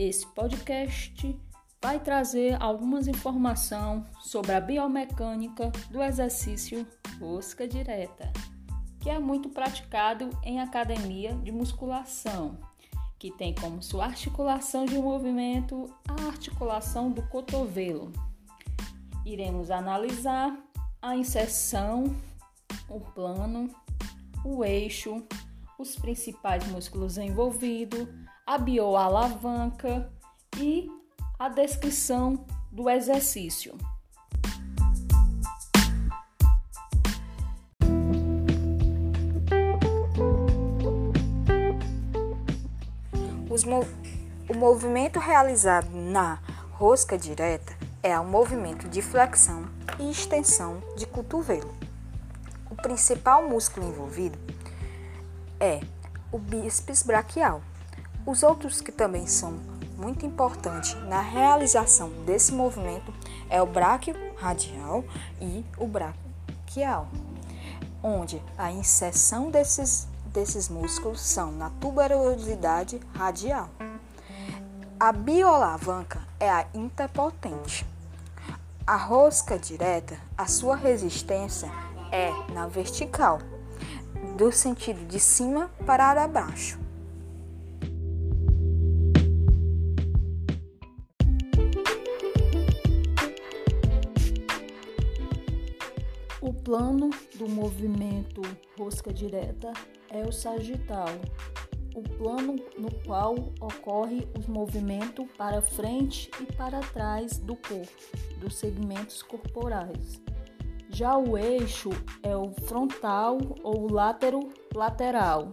Esse podcast vai trazer algumas informações sobre a biomecânica do exercício rosca direta, que é muito praticado em academia de musculação, que tem como sua articulação de movimento a articulação do cotovelo. Iremos analisar a inserção, o plano, o eixo, os principais músculos envolvidos, a bioalavanca e a descrição do exercício. O movimento realizado na rosca direta é o movimento de flexão e extensão de cotovelo. O principal músculo envolvido é o bíceps braquial. Os outros que também são muito importante na realização desse movimento é o bráquio radial e o braquial, onde a inserção desses, desses músculos são na tuberosidade radial. A bioalavanca é a interpotente. A rosca direta, a sua resistência é na vertical, do sentido de cima para baixo. O plano do movimento rosca direta é o sagital, o plano no qual ocorre os movimentos para frente e para trás do corpo, dos segmentos corporais. Já o eixo é o frontal ou látero lateral.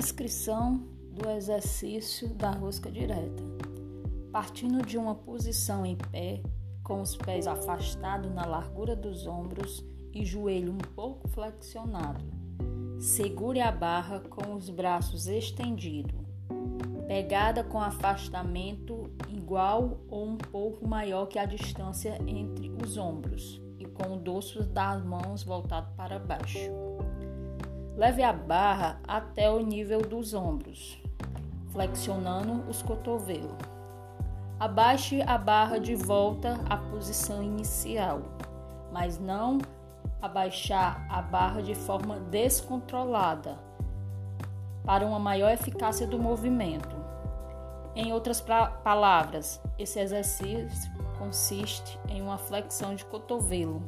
Descrição do exercício da rosca direta. Partindo de uma posição em pé, com os pés afastados na largura dos ombros e joelho um pouco flexionado. Segure a barra com os braços estendidos. Pegada com afastamento igual ou um pouco maior que a distância entre os ombros e com o dorso das mãos voltado para baixo. Leve a barra até o nível dos ombros, flexionando os cotovelos. Abaixe a barra de volta à posição inicial, mas não abaixar a barra de forma descontrolada para uma maior eficácia do movimento. Em outras palavras, esse exercício consiste em uma flexão de cotovelo